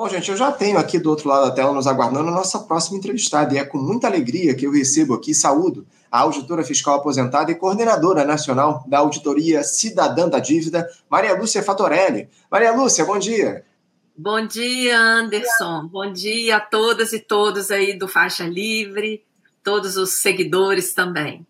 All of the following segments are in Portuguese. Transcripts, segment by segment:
Bom, gente, eu já tenho aqui do outro lado da tela nos aguardando a nossa próxima entrevistada, e é com muita alegria que eu recebo aqui, saúdo, a auditora fiscal aposentada e coordenadora nacional da Auditoria Cidadã da Dívida, Maria Lúcia Fatorelli. Maria Lúcia, bom dia. Bom dia, Anderson. Bom dia a todas e todos aí do Faixa Livre, todos os seguidores também.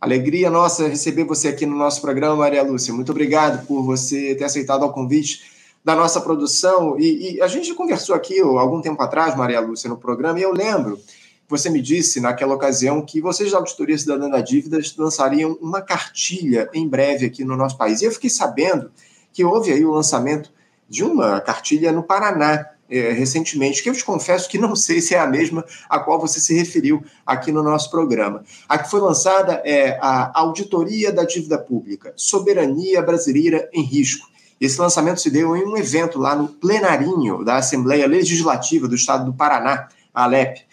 Alegria nossa receber você aqui no nosso programa, Maria Lúcia. Muito obrigado por você ter aceitado o convite da nossa produção. E, e, a gente conversou aqui algum tempo atrás, Maria Lúcia, no programa, e eu lembro, você me disse naquela ocasião que vocês da Auditoria Cidadã da Dívida lançariam uma cartilha em breve aqui no nosso país. E eu fiquei sabendo que houve aí o lançamento de uma cartilha no Paraná. É, recentemente, que eu te confesso que não sei se é a mesma a qual você se referiu aqui no nosso programa. A que foi lançada é a Auditoria da Dívida Pública, Soberania Brasileira em Risco. Esse lançamento se deu em um evento lá no plenarinho da Assembleia Legislativa do Estado do Paraná, a Alep.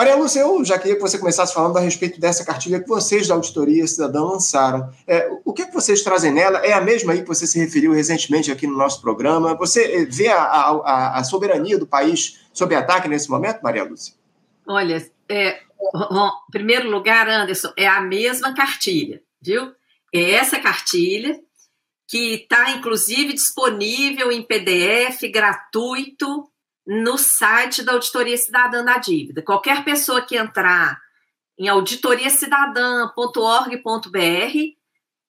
Maria Lúcia, eu já queria que você começasse falando a respeito dessa cartilha que vocês da Auditoria Cidadã lançaram. É, o que, é que vocês trazem nela? É a mesma aí que você se referiu recentemente aqui no nosso programa? Você vê a, a, a soberania do país sob ataque nesse momento, Maria Lúcia? Olha, é, bom, em primeiro lugar, Anderson, é a mesma cartilha, viu? É essa cartilha que está inclusive disponível em PDF gratuito no site da Auditoria Cidadã da Dívida. Qualquer pessoa que entrar em auditoriacidadã.org.br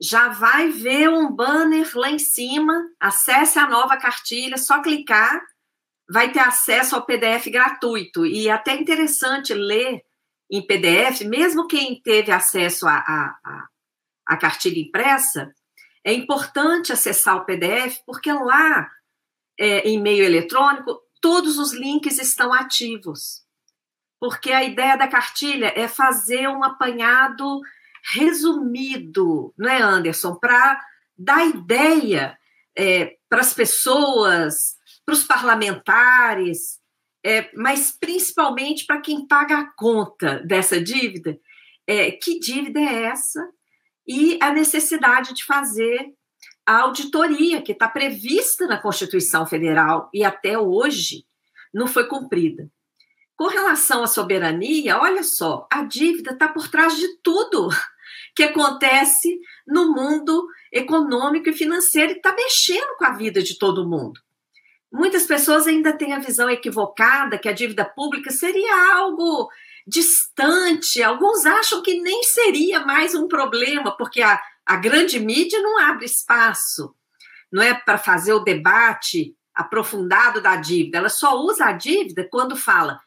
já vai ver um banner lá em cima, acesse a nova cartilha, só clicar, vai ter acesso ao PDF gratuito. E é até interessante ler em PDF, mesmo quem teve acesso à cartilha impressa, é importante acessar o PDF, porque lá, é, em meio eletrônico, todos os links estão ativos. Porque a ideia da cartilha é fazer um apanhado resumido, não é, Anderson? Para dar ideia é, para as pessoas, para os parlamentares, é, mas principalmente para quem paga a conta dessa dívida. É, que dívida é essa? E a necessidade de fazer a auditoria que está prevista na Constituição Federal e até hoje não foi cumprida. Com relação à soberania, olha só, a dívida está por trás de tudo que acontece no mundo econômico e financeiro e está mexendo com a vida de todo mundo. Muitas pessoas ainda têm a visão equivocada que a dívida pública seria algo distante. Alguns acham que nem seria mais um problema, porque a, a grande mídia não abre espaço, não é para fazer o debate aprofundado da dívida. Ela só usa a dívida quando fala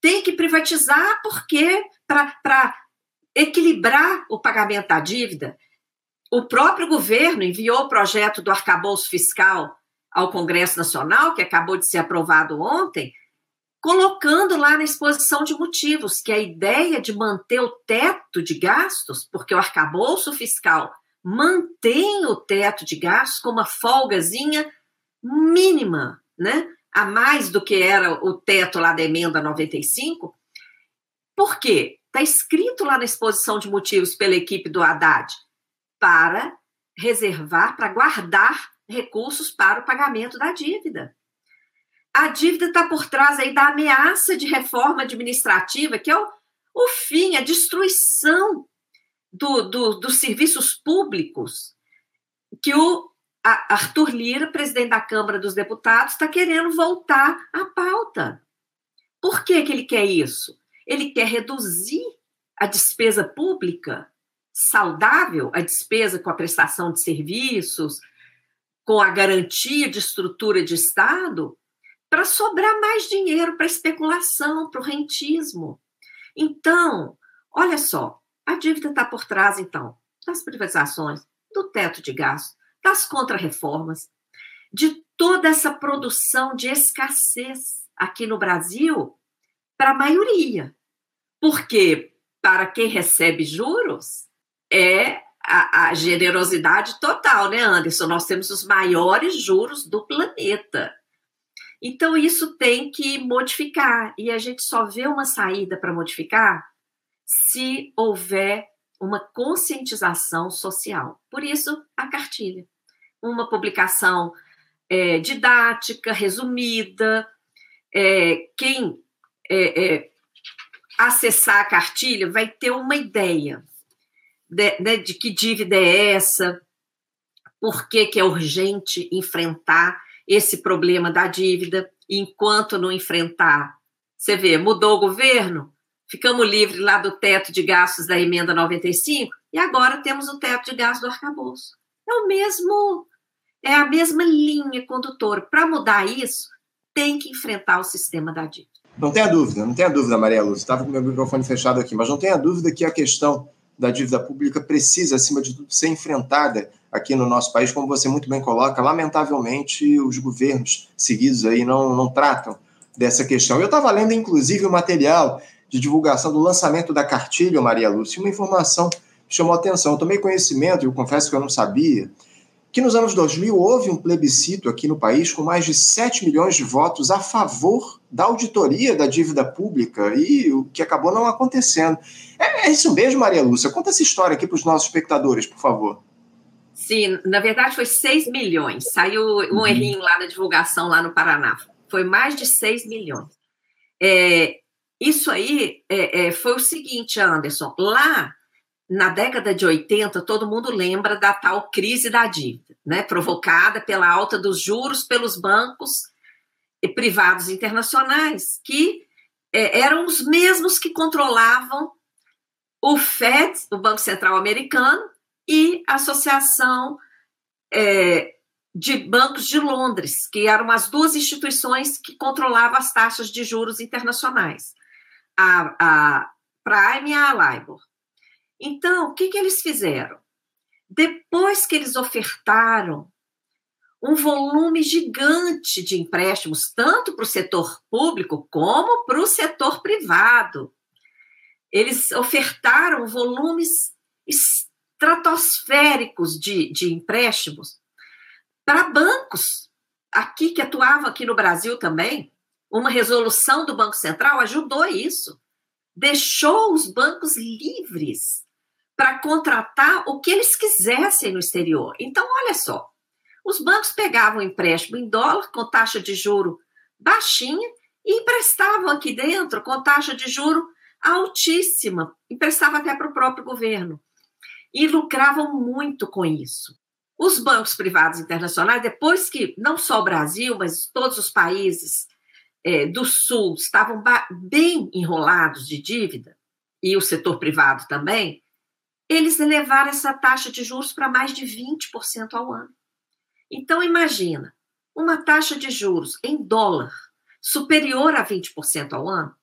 tem que privatizar porque para equilibrar o pagamento da dívida. O próprio governo enviou o projeto do arcabouço fiscal ao Congresso Nacional, que acabou de ser aprovado ontem, colocando lá na exposição de motivos que a ideia de manter o teto de gastos, porque o arcabouço fiscal mantém o teto de gastos com uma folgazinha mínima, né? A mais do que era o teto lá da emenda 95. Por quê? Está escrito lá na exposição de motivos pela equipe do Haddad para reservar, para guardar recursos para o pagamento da dívida a dívida está por trás aí da ameaça de reforma administrativa, que é o, o fim, a destruição do, do, dos serviços públicos, que o Arthur Lira, presidente da Câmara dos Deputados, está querendo voltar à pauta. Por que, que ele quer isso? Ele quer reduzir a despesa pública saudável, a despesa com a prestação de serviços, com a garantia de estrutura de Estado, para sobrar mais dinheiro para especulação, para o rentismo. Então, olha só, a dívida está por trás, então, das privatizações, do teto de gastos, das contrarreformas, de toda essa produção de escassez aqui no Brasil para a maioria. Porque para quem recebe juros é a, a, generosidade total, né, Anderson? Nós temos os maiores juros do planeta. Então, isso tem que modificar, e a gente só vê uma saída para modificar se houver uma conscientização social. Por isso, a cartilha. Uma publicação é, didática, resumida, é, quem é, é, acessar a cartilha vai ter uma ideia de, de, de que dívida é essa, por que, que é urgente enfrentar esse problema da dívida, enquanto não enfrentar. Você vê, mudou o governo, ficamos livres lá do teto de gastos da emenda 95 e agora temos o teto de gastos do arcabouço. É o mesmo, é a mesma linha condutora. Para mudar isso, tem que enfrentar o sistema da dívida. Não tenha dúvida, não tenha dúvida, Maria Lúcia. Estava com meu microfone fechado aqui, mas não tenha dúvida que a questão da dívida pública precisa, acima de tudo, ser enfrentada aqui no nosso país, como você muito bem coloca. Lamentavelmente, os governos seguidos aí não, não tratam dessa questão. Eu estava lendo, inclusive, o material de divulgação do lançamento da cartilha, Maria Lúcia, uma informação chamou atenção. Eu tomei conhecimento, e eu confesso que eu não sabia, que nos anos 2000 houve um plebiscito aqui no país com mais de 7 milhões de votos a favor da auditoria da dívida pública e o que acabou não acontecendo. É, é isso mesmo, Maria Lúcia? Conta essa história aqui para os nossos espectadores, por favor. Sim, na verdade foi 6 milhões. Saiu um uhum. errinho lá na divulgação lá no Paraná. Foi mais de 6 milhões. É, isso aí é, é, foi o seguinte, Anderson. Lá na década de 80, todo mundo lembra da tal crise da dívida, né, provocada pela alta dos juros pelos bancos privados internacionais, que é, eram os mesmos que controlavam o FED, o Banco Central Americano, e a Associação é, de Bancos de Londres, que eram as duas instituições que controlavam as taxas de juros internacionais, a, a Prime e a LIBOR. Então, o que, que eles fizeram? Depois que eles ofertaram um volume gigante de empréstimos, tanto para o setor público como para o setor privado, eles ofertaram volumes estratosféricos de, de empréstimos para bancos, aqui que atuavam aqui no Brasil também. Uma resolução do Banco Central ajudou isso, deixou os bancos livres para contratar o que eles quisessem no exterior. Então, olha só, os bancos pegavam empréstimo em dólar com taxa de juro baixinha e emprestavam aqui dentro com taxa de juro altíssima, emprestava até para o próprio governo. E lucravam muito com isso. Os bancos privados internacionais, depois que não só o Brasil, mas todos os países é, do Sul estavam bem enrolados de dívida, e o setor privado também, eles elevaram essa taxa de juros para mais de 20% ao ano. Então, imagina, uma taxa de juros em dólar superior a 20% ao ano,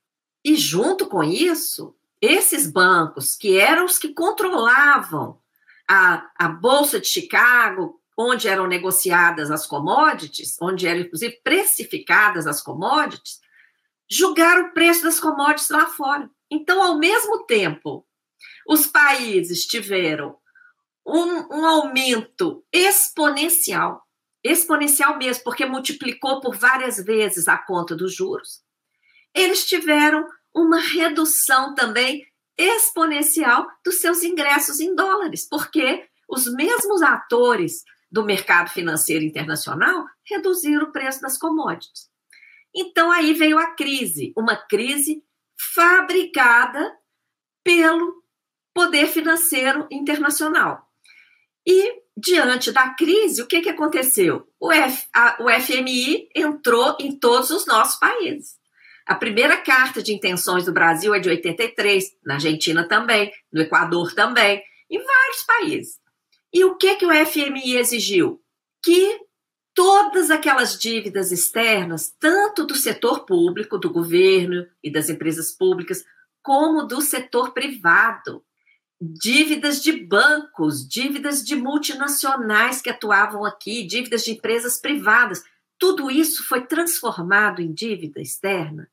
e junto com isso, esses bancos, que eram os que controlavam a, a Bolsa de Chicago, onde eram negociadas as commodities, onde eram, inclusive, precificadas as commodities, julgaram o preço das commodities lá fora. Então, ao mesmo tempo os países tiveram um, um aumento exponencial, exponencial mesmo, porque multiplicou por várias vezes a conta dos juros, eles tiveram uma redução também exponencial dos seus ingressos em dólares, porque os mesmos atores do mercado financeiro internacional reduziram o preço das commodities. Então aí veio a crise, uma crise fabricada pelo poder financeiro internacional. E, diante da crise, o que, que aconteceu? O, F, a, o FMI entrou em todos os nossos países. A primeira carta de intenções do Brasil é de 83, na Argentina também, no Equador também, em vários países. E o que, que o FMI exigiu? Que todas aquelas dívidas externas, tanto do setor público, do governo e das empresas públicas, como do setor privado, dívidas de bancos, dívidas de multinacionais que atuavam aqui, dívidas de empresas privadas. Tudo isso foi transformado em dívida externa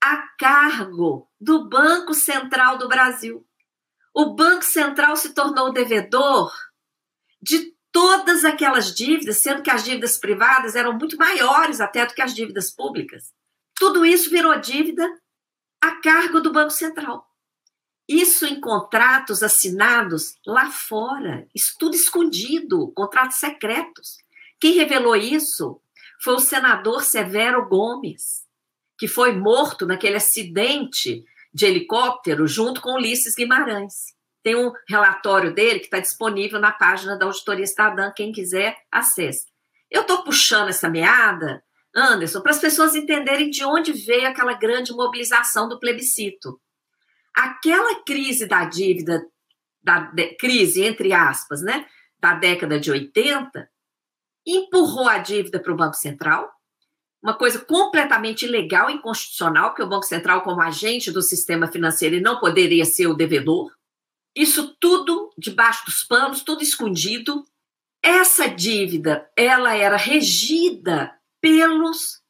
a cargo do Banco Central do Brasil. O Banco Central se tornou devedor de todas aquelas dívidas, sendo que as dívidas privadas eram muito maiores até do que as dívidas públicas. Tudo isso virou dívida a cargo do Banco Central. Isso em contratos assinados lá fora, tudo escondido, contratos secretos. Quem revelou isso foi o senador Severo Gomes, que foi morto naquele acidente de helicóptero junto com Ulisses Guimarães. Tem um relatório dele que está disponível na página da Auditoria Estadã, quem quiser, acesse. Eu estou puxando essa meada, Anderson, para as pessoas entenderem de onde veio aquela grande mobilização do plebiscito. Aquela crise da dívida, da crise, entre aspas, né, da década de 80, empurrou a dívida para o Banco Central, uma coisa completamente ilegal e inconstitucional, porque o Banco Central, como agente do sistema financeiro, não poderia ser o devedor. Isso tudo debaixo dos panos, tudo escondido. Essa dívida, ela era regida pelos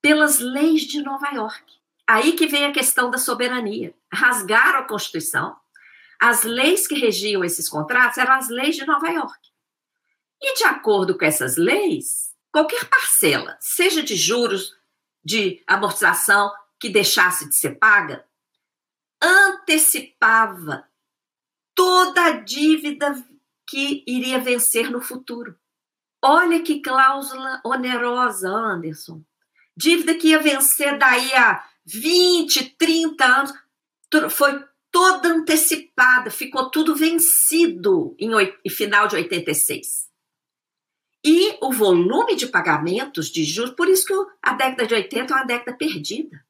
pelas leis de Nova York. Aí que vem a questão da soberania. Rasgaram a Constituição. As leis que regiam esses contratos eram as leis de Nova York. E de acordo com essas leis, qualquer parcela, seja de juros, de amortização que deixasse de ser paga, antecipava toda a dívida que iria vencer no futuro. Olha que cláusula onerosa, Anderson. Dívida que ia vencer daí a 20, 30 anos, foi toda antecipada, ficou tudo vencido em, em final de 86. E o volume de pagamentos de juros, por isso que a década de 80 é uma década perdida.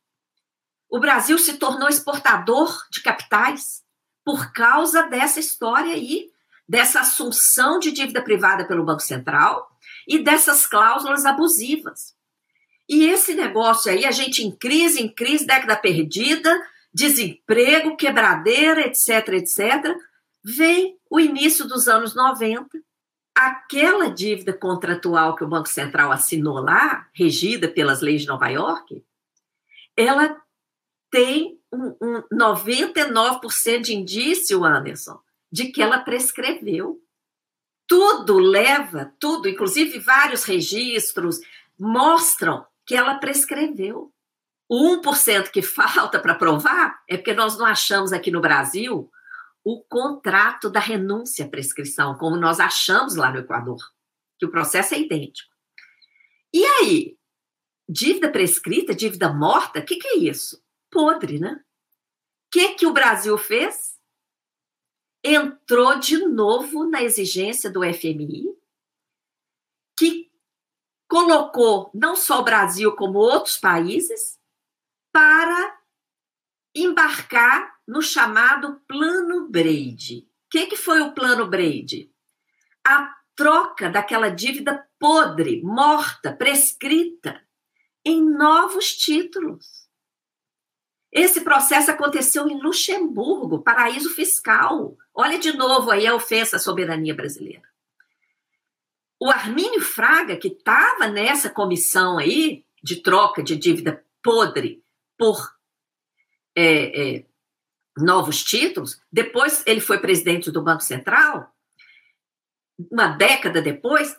O Brasil se tornou exportador de capitais por causa dessa história aí, dessa assunção de dívida privada pelo Banco Central e dessas cláusulas abusivas. E esse negócio aí, a gente em crise, em crise, década perdida, desemprego, quebradeira, etc, etc, vem o início dos anos 90 aquela dívida contratual que o Banco Central assinou lá, regida pelas leis de Nova York, ela tem um, um 99% de indício, Anderson, de que ela prescreveu. Tudo leva, tudo, inclusive vários registros, mostram que ela prescreveu. O 1% que falta para provar é porque nós não achamos aqui no Brasil o contrato da renúncia à prescrição, como nós achamos lá no Equador, que o processo é idêntico. E aí, dívida prescrita, dívida morta, o que, que é isso? Podre, né? O que, que o Brasil fez? Entrou de novo na exigência do FMI, que colocou não só o Brasil, como outros países, para embarcar no chamado Plano Brady. O que, que foi o Plano Brady? A troca daquela dívida podre, morta, prescrita, em novos títulos. Esse processo aconteceu em Luxemburgo, paraíso fiscal. Olha de novo aí a ofensa à soberania brasileira. O Armínio Fraga, que estava nessa comissão aí de troca de dívida podre por é, é, novos títulos. Depois ele foi presidente do Banco Central. Uma década depois,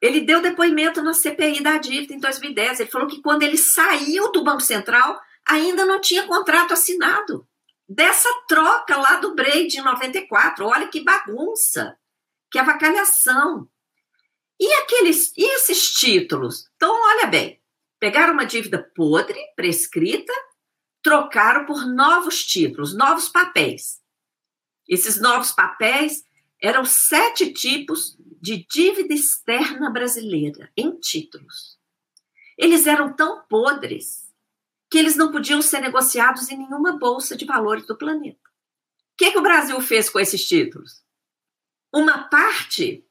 ele deu depoimento na CPI da dívida em 2010. Ele falou que quando ele saiu do Banco Central, ainda não tinha contrato assinado. Dessa troca lá do Braid em 94. Olha que bagunça, que avacalhação. E aqueles, e esses títulos? Então, olha bem, pegaram uma dívida podre, prescrita, trocaram por novos títulos, novos papéis. Esses novos papéis eram sete tipos de dívida externa brasileira em títulos. Eles eram tão podres que eles não podiam ser negociados em nenhuma bolsa de valores do planeta. O que, que o Brasil fez com esses títulos? Uma parte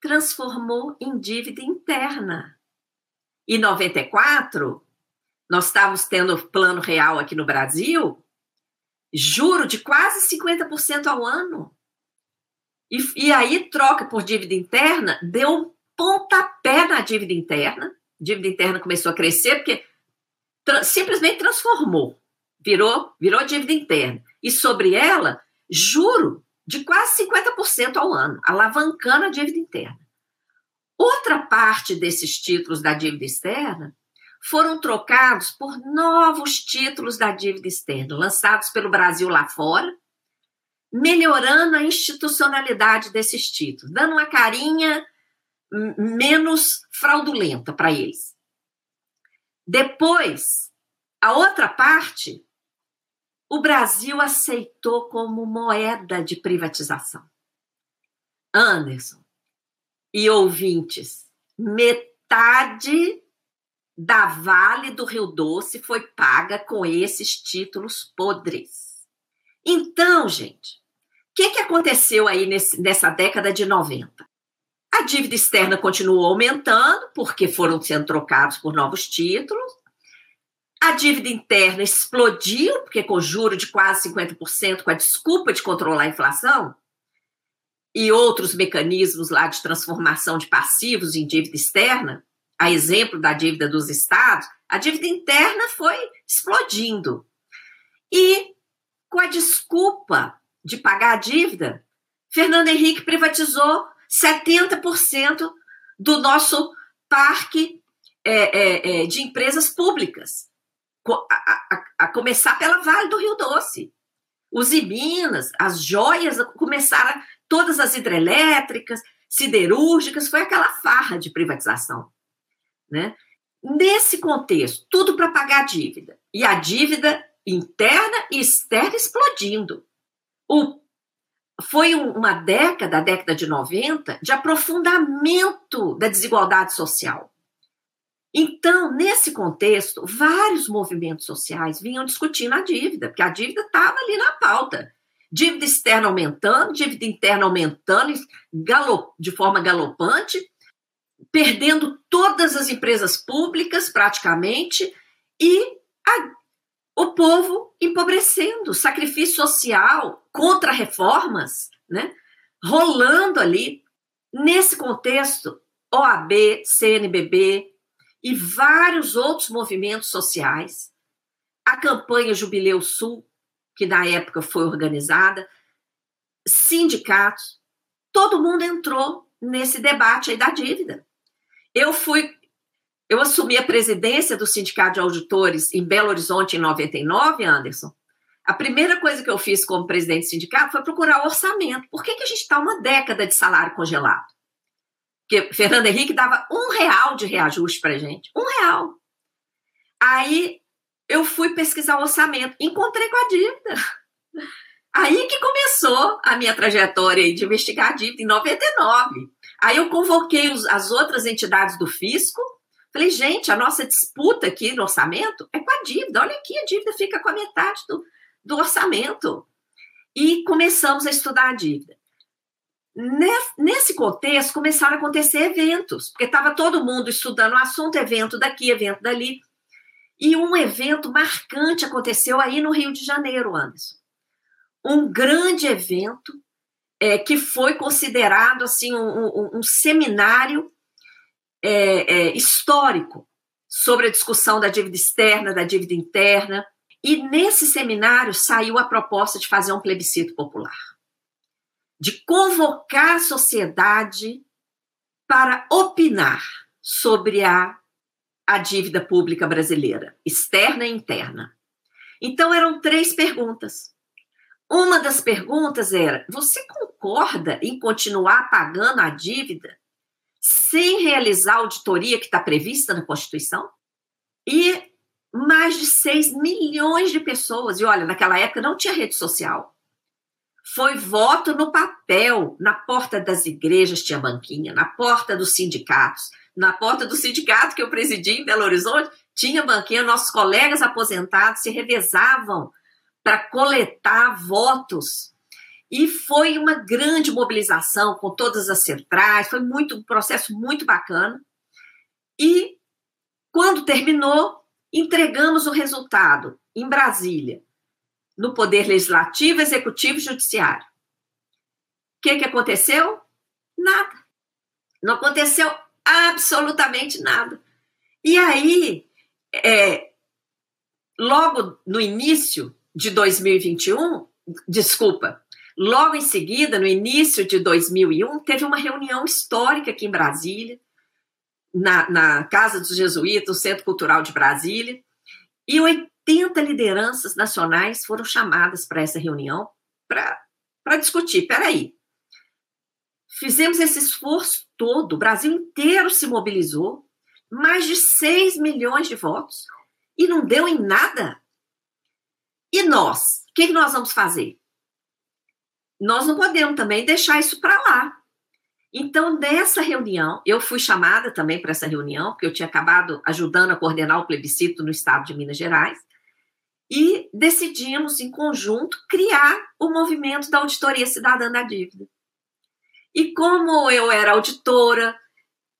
transformou em dívida interna. Em 94, nós estávamos tendo plano real aqui no Brasil, juro de quase 50% ao ano. E, e aí, troca por dívida interna, deu um pontapé na dívida interna. Dívida interna começou a crescer, porque tra simplesmente transformou, virou, virou dívida interna. E sobre ela, juro de quase 50% ao ano, alavancando a dívida interna. Outra parte desses títulos da dívida externa foram trocados por novos títulos da dívida externa, lançados pelo Brasil lá fora, melhorando a institucionalidade desses títulos, dando uma carinha menos fraudulenta para eles. Depois, A outra parte, o Brasil aceitou como moeda de privatização. Anderson e ouvintes, metade da Vale do Rio Doce foi paga com esses títulos podres. Então, gente, o que, que aconteceu aí nesse, nessa década de 90? A dívida externa continuou aumentando, porque foram sendo trocados por novos títulos. A dívida interna explodiu, porque com juro de quase 50%, com a desculpa de controlar a inflação, e outros mecanismos lá de transformação de passivos em dívida externa, a exemplo da dívida dos estados, a dívida interna foi explodindo. E com a desculpa de pagar a dívida, Fernando Henrique privatizou 70% do nosso parque é, é, é, de empresas públicas, a, a, a, começar pela Vale do Rio Doce. Os Minas, as joias começaram, todas as hidrelétricas, siderúrgicas, foi aquela farra de privatização. Né? Nesse contexto, tudo para pagar a dívida. E a dívida interna e externa explodindo. O, foi uma década, a década de 90, de aprofundamento da desigualdade social. Então, nesse contexto, vários movimentos sociais vinham discutindo a dívida, porque a dívida estava ali na pauta. Dívida externa aumentando, dívida interna aumentando de forma galopante, perdendo todas as empresas públicas, praticamente, e a, o povo empobrecendo, sacrifício social contra reformas, né? rolando ali. Nesse contexto, OAB, CNBB e vários outros movimentos sociais, a campanha Jubileu Sul, que na época foi organizada, sindicatos, todo mundo entrou nesse debate aí da dívida. Eu fui, eu assumi a presidência do Sindicato de Auditores em Belo Horizonte em 99, Anderson. A primeira coisa que eu fiz como presidente do sindicato foi procurar orçamento. Por que, que a gente está uma década de salário congelado? Porque Fernando Henrique dava um real de reajuste para gente. Um real. Aí eu fui pesquisar o orçamento, encontrei com a dívida. Aí que começou a minha trajetória de investigar a dívida, em 99. Aí eu convoquei os, as outras entidades do fisco, falei, gente, a nossa disputa aqui no orçamento é com a dívida. Olha aqui, a dívida fica com a metade do, do orçamento. E começamos a estudar a dívida. Nesse contexto, começaram a acontecer eventos, porque estava todo mundo estudando o assunto, evento daqui, evento dali. E um evento marcante aconteceu aí no Rio de Janeiro, Anderson um grande evento é, que foi considerado assim um, um, um seminário é, é, histórico sobre a discussão da dívida externa, da dívida interna. E nesse seminário saiu a proposta de fazer um plebiscito popular, de convocar a sociedade para opinar sobre a, a dívida pública brasileira, externa e interna. Então eram três perguntas. Uma das perguntas era: você concorda em continuar pagando a dívida sem realizar a auditoria que está prevista na Constituição? E mais de 6 milhões de pessoas, e olha, naquela época não tinha rede social. Foi voto no papel, na porta das igrejas tinha banquinha, na porta dos sindicatos, na porta do sindicato que eu presidi em Belo Horizonte, tinha banquinha, nossos colegas aposentados se revezavam para coletar votos. E foi uma grande mobilização com todas as centrais, foi muito um processo muito bacana. E quando terminou, entregamos o resultado em Brasília, no Poder Legislativo, Executivo e Judiciário. O que, que aconteceu? Nada. Não aconteceu absolutamente nada. E aí, é, logo no início de 2021, desculpa, logo em seguida, no início de 2001, teve uma reunião histórica aqui em Brasília, na, na Casa dos Jesuítas, o Centro Cultural de Brasília, e 80 lideranças nacionais foram chamadas para essa reunião para discutir. Peraí, fizemos esse esforço todo, o Brasil inteiro se mobilizou, mais de 6 milhões de votos, e não deu em nada. E nós? O que, que nós vamos fazer? Nós não podemos também deixar isso para lá. Então, nessa reunião, eu fui chamada também para essa reunião, porque eu tinha acabado ajudando a coordenar o plebiscito no estado de Minas Gerais, e decidimos, em conjunto, criar o movimento da Auditoria Cidadã da Dívida. E como eu era auditora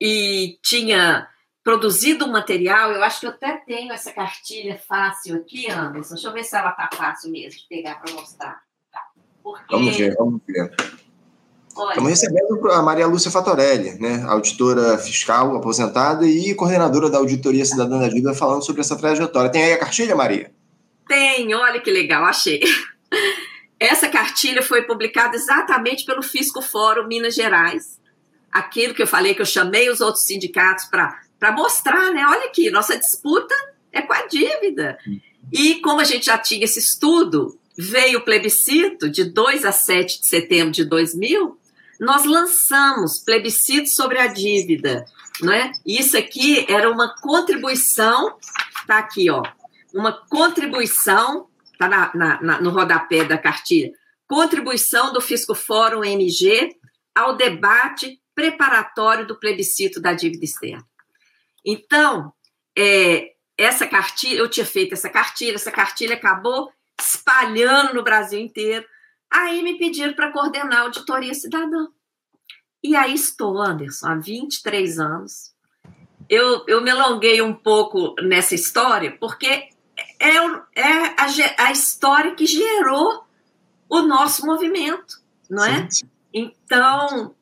e tinha produzido um material, eu acho que eu até tenho essa cartilha fácil aqui, Anderson. Deixa eu ver se ela está fácil mesmo de pegar para mostrar. Porque... Vamos ver, vamos ver. Olha, Estamos recebendo a Maria Lúcia Fatorelli, né, auditora fiscal aposentada e coordenadora da Auditoria Cidadã da Dívida, falando sobre essa trajetória. Tem aí a cartilha, Maria? Tem, olha que legal, achei. Essa cartilha foi publicada exatamente pelo Fisco Fórum Minas Gerais. Aquilo que eu falei que eu chamei os outros sindicatos para mostrar, né? Olha aqui, nossa disputa é com a dívida. E como a gente já tinha esse estudo, veio o plebiscito de 2 a 7 de setembro de 2000, nós lançamos plebiscito sobre a dívida, não é? Isso aqui era uma contribuição, tá aqui, ó, uma contribuição, tá na, na, na, no rodapé da cartilha, contribuição do Fisco Fórum MG ao debate preparatório do plebiscito da dívida externa. Então, é, essa cartilha, eu tinha feito essa cartilha, essa cartilha acabou espalhando no Brasil inteiro. Aí me pediram para coordenar a auditoria cidadã. E aí estou, Anderson, há 23 anos. Eu, eu me alonguei um pouco nessa história, porque é, é a, a, história que gerou o nosso movimento, não é? Sim. Então,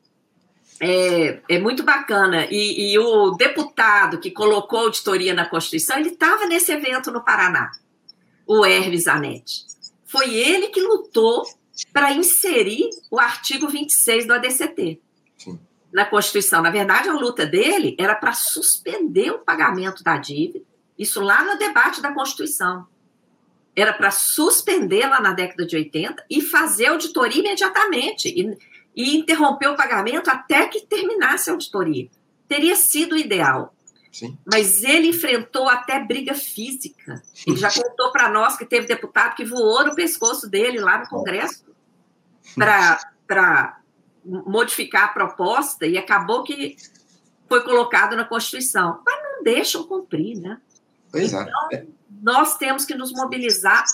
é, é, muito bacana. E, e, o deputado que colocou auditoria na Constituição, ele estava nesse evento no Paraná, o Hermes Zanetti. Foi ele que lutou para inserir o artigo 26 do ADCT Sim. na Constituição. Na verdade, a luta dele era para suspender o pagamento da dívida, isso lá no debate da Constituição. Era para suspender lá na década de 80 e fazer auditoria imediatamente e, e interromper o pagamento até que terminasse a auditoria. Teria sido o ideal. Sim. Mas ele enfrentou até briga física. Ele já contou para nós que teve deputado que voou no pescoço dele lá no Congresso para modificar a proposta e acabou que foi colocado na Constituição. Mas não deixam cumprir, né? É. então. Nós temos que nos mobilizar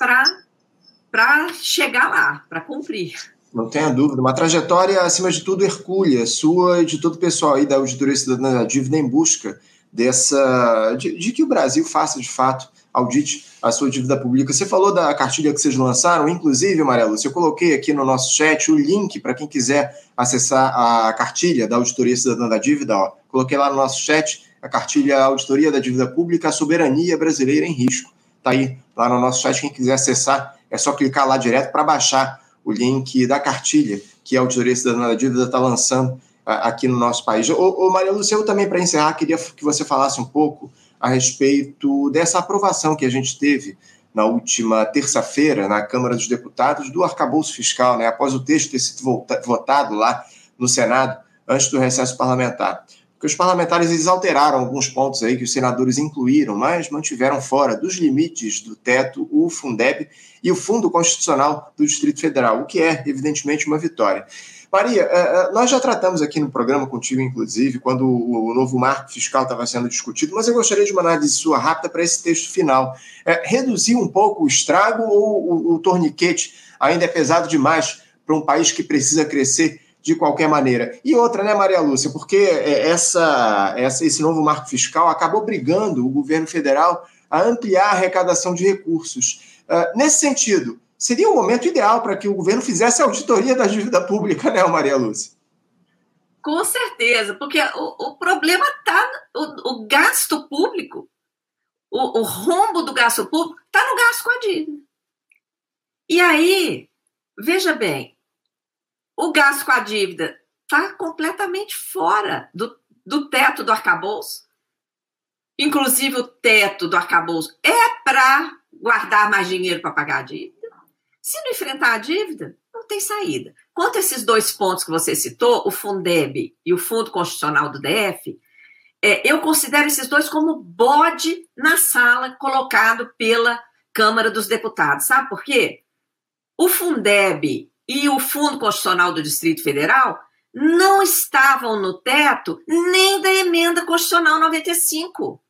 para chegar lá, para cumprir. Não tenha dúvida. Uma trajetória, acima de tudo, hercúlea, sua e de todo o pessoal aí da Auditoria Cidadã da Dívida em busca dessa de, de, que o Brasil faça de fato audite a sua dívida pública. Você falou da cartilha que vocês lançaram, inclusive, Maria Lúcia, eu coloquei aqui no nosso chat o link para quem quiser acessar a cartilha da Auditoria Cidadã da Dívida. Ó. Coloquei lá no nosso chat a cartilha Auditoria da Dívida Pública, a Soberania Brasileira em Risco. Está aí lá no nosso chat, quem quiser acessar, é só clicar lá direto para baixar o link da cartilha que a Auditoria Cidadã da Dívida está lançando aqui no nosso país. Ô, ô Maria Lúcia, eu também, para encerrar, queria que você falasse um pouco a respeito dessa aprovação que a gente teve na última terça-feira na Câmara dos Deputados do arcabouço fiscal, né, após o texto ter sido votado lá no Senado antes do recesso parlamentar. Porque os parlamentares eles alteraram alguns pontos aí que os senadores incluíram, mas mantiveram fora dos limites do teto o Fundeb e o Fundo Constitucional do Distrito Federal, o que é, evidentemente, uma vitória. Maria, é, é, nós já tratamos aqui no programa contigo, inclusive, quando o novo marco fiscal estava sendo discutido, mas eu gostaria de uma análise sua rápida para esse texto final. É, reduzir um pouco o estrago ou o, o torniquete ainda é pesado demais para um país que precisa crescer de qualquer maneira? E outra, né, Maria Lúcia, porque essa, essa, esse novo marco fiscal acabou brigando o governo federal a ampliar a arrecadação de recursos. Uh, nesse sentido, seria o momento ideal para que o governo fizesse a auditoria da dívida pública, né, Maria Lúcia? Com certeza, porque o, o problema está o, o, gasto público, o, o rombo do gasto público está no gasto com a dívida. E aí, veja bem, o gasto com a dívida está completamente fora do, do teto do arcabouço. Inclusive, o teto do arcabouço é para guardar mais dinheiro para pagar a dívida. Se não enfrentar a dívida, não tem saída. Quanto a esses dois pontos que você citou, o Fundeb e o Fundo Constitucional do DF, é, eu considero esses dois como bode na sala colocado pela Câmara dos Deputados. Sabe por quê? O Fundeb e o Fundo Constitucional do Distrito Federal não estavam no teto nem da emenda constitucional 95.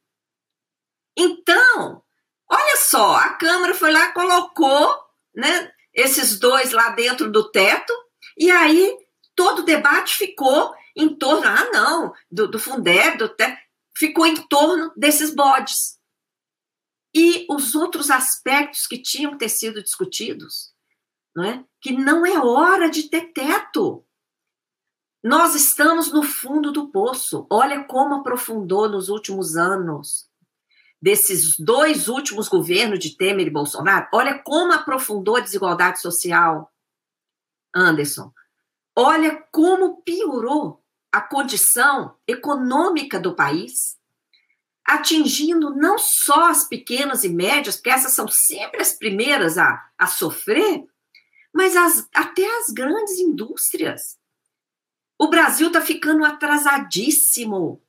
Então, olha só, a Câmara foi lá, colocou né, esses dois lá dentro do teto, e aí todo o debate ficou em torno, ah, não, do, do Fundeb, do teto, ficou em torno desses bodes. E os outros aspectos que tinham que ter sido discutidos, não é? que não é hora de ter teto. Nós estamos no fundo do poço. Olha como aprofundou nos últimos anos desses dois últimos governos de Temer e Bolsonaro, olha como aprofundou a desigualdade social, Anderson. Olha como piorou a condição econômica do país, atingindo não só as pequenas e médias, porque essas são sempre as primeiras a, a sofrer, mas as, até as grandes indústrias. O Brasil está ficando atrasadíssimo.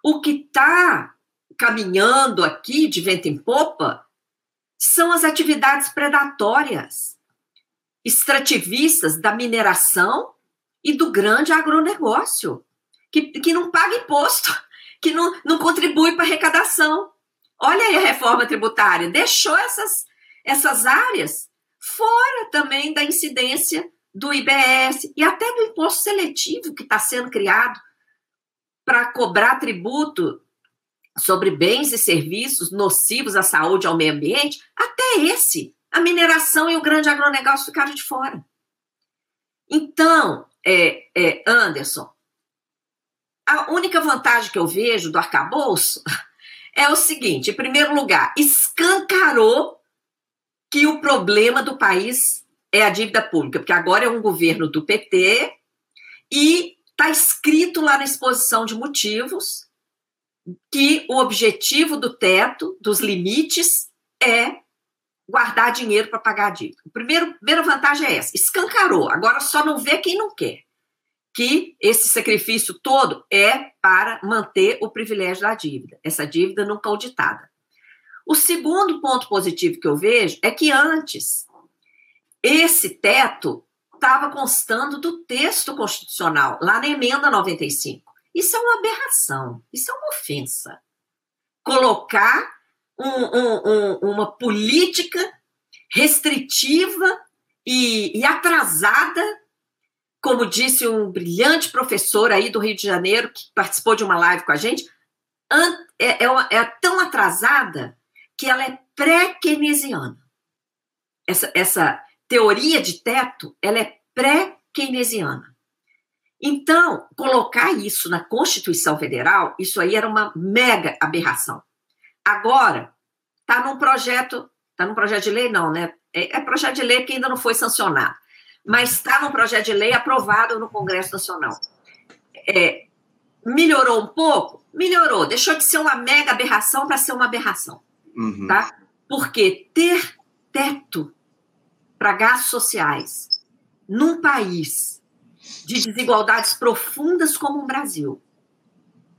O que está caminhando aqui de vento em popa são as atividades predatórias, extrativistas da mineração e do grande agronegócio, que, que não paga imposto, que não, não contribui para a arrecadação. Olha aí a reforma tributária, deixou essas, essas áreas fora também da incidência do IBS e até do imposto seletivo que está sendo criado para cobrar tributo sobre bens e serviços nocivos à saúde e ao meio ambiente, até esse, a mineração e o grande agronegócio ficaram de fora. Então, é, é, Anderson, a única vantagem que eu vejo do arcabouço é o seguinte: em primeiro lugar, escancarou que o problema do país é a dívida pública, porque agora é um governo do PT e está escrito lá na exposição de motivos que o objetivo do teto, dos limites, é guardar dinheiro para pagar a dívida. A primeira, vantagem é essa: escancarou. Agora só não vê quem não quer. Que esse sacrifício todo é para manter o privilégio da dívida, essa dívida nunca auditada. O segundo ponto positivo que eu vejo é que antes esse teto estava constando do texto constitucional, lá na emenda 95. Isso é uma aberração, isso é uma ofensa. Colocar um, um, um, uma política restritiva e, e, atrasada, como disse um brilhante professor aí do Rio de Janeiro, que participou de uma live com a gente, é, é, é tão atrasada que ela é pré-keynesiana. Essa, essa teoria de teto, ela é pré-keynesiana. Então, colocar isso na Constituição Federal, isso aí era uma mega aberração. Agora, está num projeto, está num projeto de lei, não, né? É, é, projeto de lei que ainda não foi sancionado, mas está num projeto de lei aprovado no Congresso Nacional. É, melhorou um pouco? Melhorou. Deixou de ser uma mega aberração para ser uma aberração. Uhum. Tá? Porque ter teto para gastos sociais num país de desigualdades profundas como o Brasil,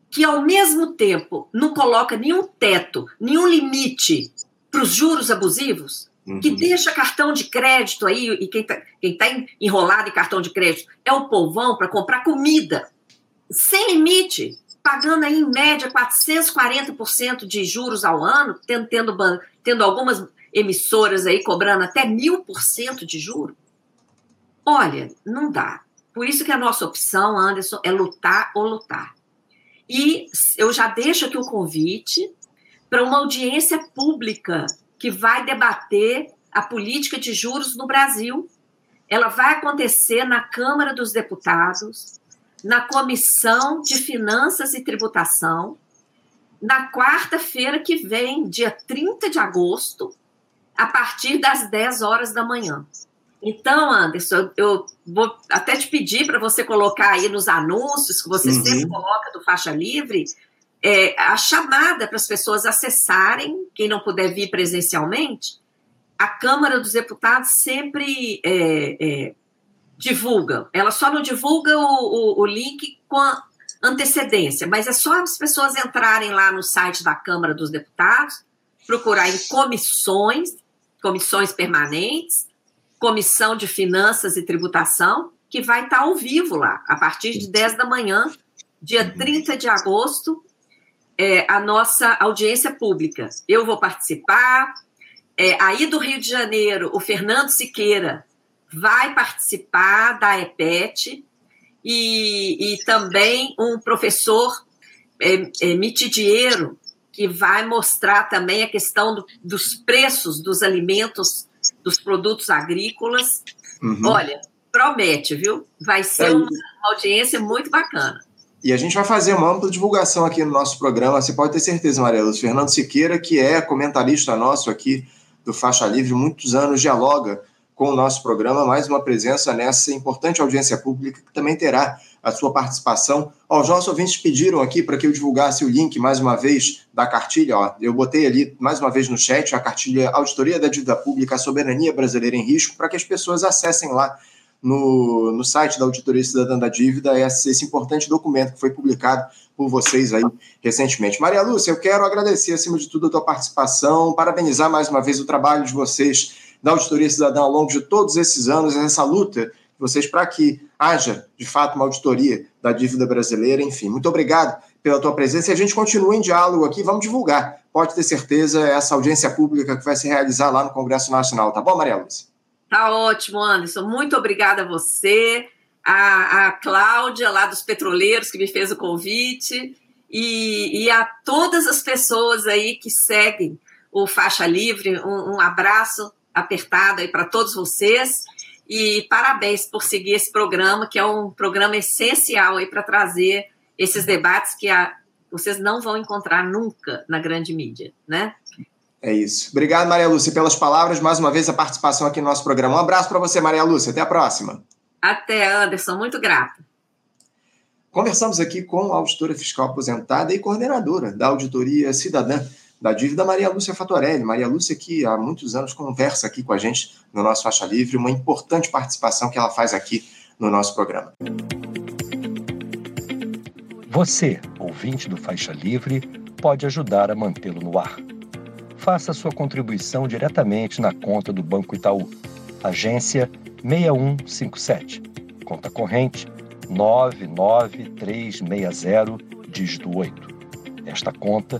que ao mesmo tempo não coloca nenhum teto, nenhum limite para os juros abusivos, uhum. que deixa cartão de crédito aí, e quem está tá enrolado em cartão de crédito é o povão para comprar comida, sem limite, pagando aí em média 440% de juros ao ano, tendo, tendo, tendo algumas emissoras aí cobrando até mil por cento de juros. Olha, não dá. Por isso que a nossa opção, Anderson, é lutar ou lutar. E eu já deixo aqui o convite para uma audiência pública que vai debater a política de juros no Brasil. Ela vai acontecer na Câmara dos Deputados, na Comissão de Finanças e Tributação, na quarta-feira que vem, dia 30 de agosto, a partir das 10 horas da manhã. Então, Anderson, eu vou até te pedir para você colocar aí nos anúncios que você uhum. sempre coloca do Faixa Livre é, a chamada para as pessoas acessarem, quem não puder vir presencialmente, a Câmara dos Deputados sempre é, é, divulga. Ela só não divulga o, o, o link com antecedência, mas é só as pessoas entrarem lá no site da Câmara dos Deputados, procurar em comissões, comissões permanentes, Comissão de Finanças e Tributação, que vai estar ao vivo lá, a partir de 10 da manhã, dia 30 de agosto, é, a nossa audiência pública. Eu vou participar. É, aí do Rio de Janeiro, o Fernando Siqueira vai participar da EPET e, e também um professor é, é, Mitidiero, que vai mostrar também a questão do, dos preços dos alimentos, dos produtos agrícolas. Uhum. Olha, promete, viu? Vai ser é uma audiência muito bacana. E a gente vai fazer uma ampla divulgação aqui no nosso programa. Você pode ter certeza, Maria Luz. Fernando Siqueira, que é comentarista nosso aqui do Faixa Livre, muitos anos dialoga com o nosso programa, mais uma presença nessa importante audiência pública que também terá a sua participação. Ó, os nossos ouvintes pediram aqui para que eu divulgasse o link mais uma vez da cartilha. Ó, eu botei ali mais uma vez no chat a cartilha Auditoria da Dívida Pública, a Soberania Brasileira em Risco, para que as pessoas acessem lá no, no site da Auditoria Cidadã da Dívida esse, esse importante documento que foi publicado por vocês aí recentemente. Maria Lúcia, eu quero agradecer, acima de tudo, a tua participação, parabenizar mais uma vez o trabalho de vocês da Auditoria Cidadã ao longo de todos esses anos, essa luta de vocês para que haja, de fato, uma auditoria da dívida brasileira. Enfim, muito obrigado pela tua presença e a gente continua em diálogo aqui, vamos divulgar. Pode ter certeza essa audiência pública que vai se realizar lá no Congresso Nacional, tá bom, Maria Lúcia? Tá ótimo, Anderson. Muito obrigada a você, a, a Cláudia, lá dos Petroleiros, que me fez o convite, e, e a todas as pessoas aí que seguem o Faixa Livre. Um, um abraço apertado aí para todos vocês. E parabéns por seguir esse programa, que é um programa essencial aí para trazer esses debates que a, vocês não vão encontrar nunca na grande mídia, né? É isso. Obrigado, Maria Lúcia, pelas palavras. Mais uma vez, a participação aqui no nosso programa. Um abraço para você, Maria Lúcia. Até a próxima. Até, Anderson. Muito grata. Conversamos aqui com a auditora fiscal aposentada e coordenadora da Auditoria Cidadã da Dívida, Maria Lúcia Fatorelli. Maria Lúcia, que há muitos anos conversa aqui com a gente no nosso Faixa Livre, uma importante participação que ela faz aqui no nosso programa. Você, ouvinte do Faixa Livre, pode ajudar a mantê-lo no ar faça sua contribuição diretamente na conta do Banco Itaú, agência 6157, conta corrente 99360, dígito 8. Esta conta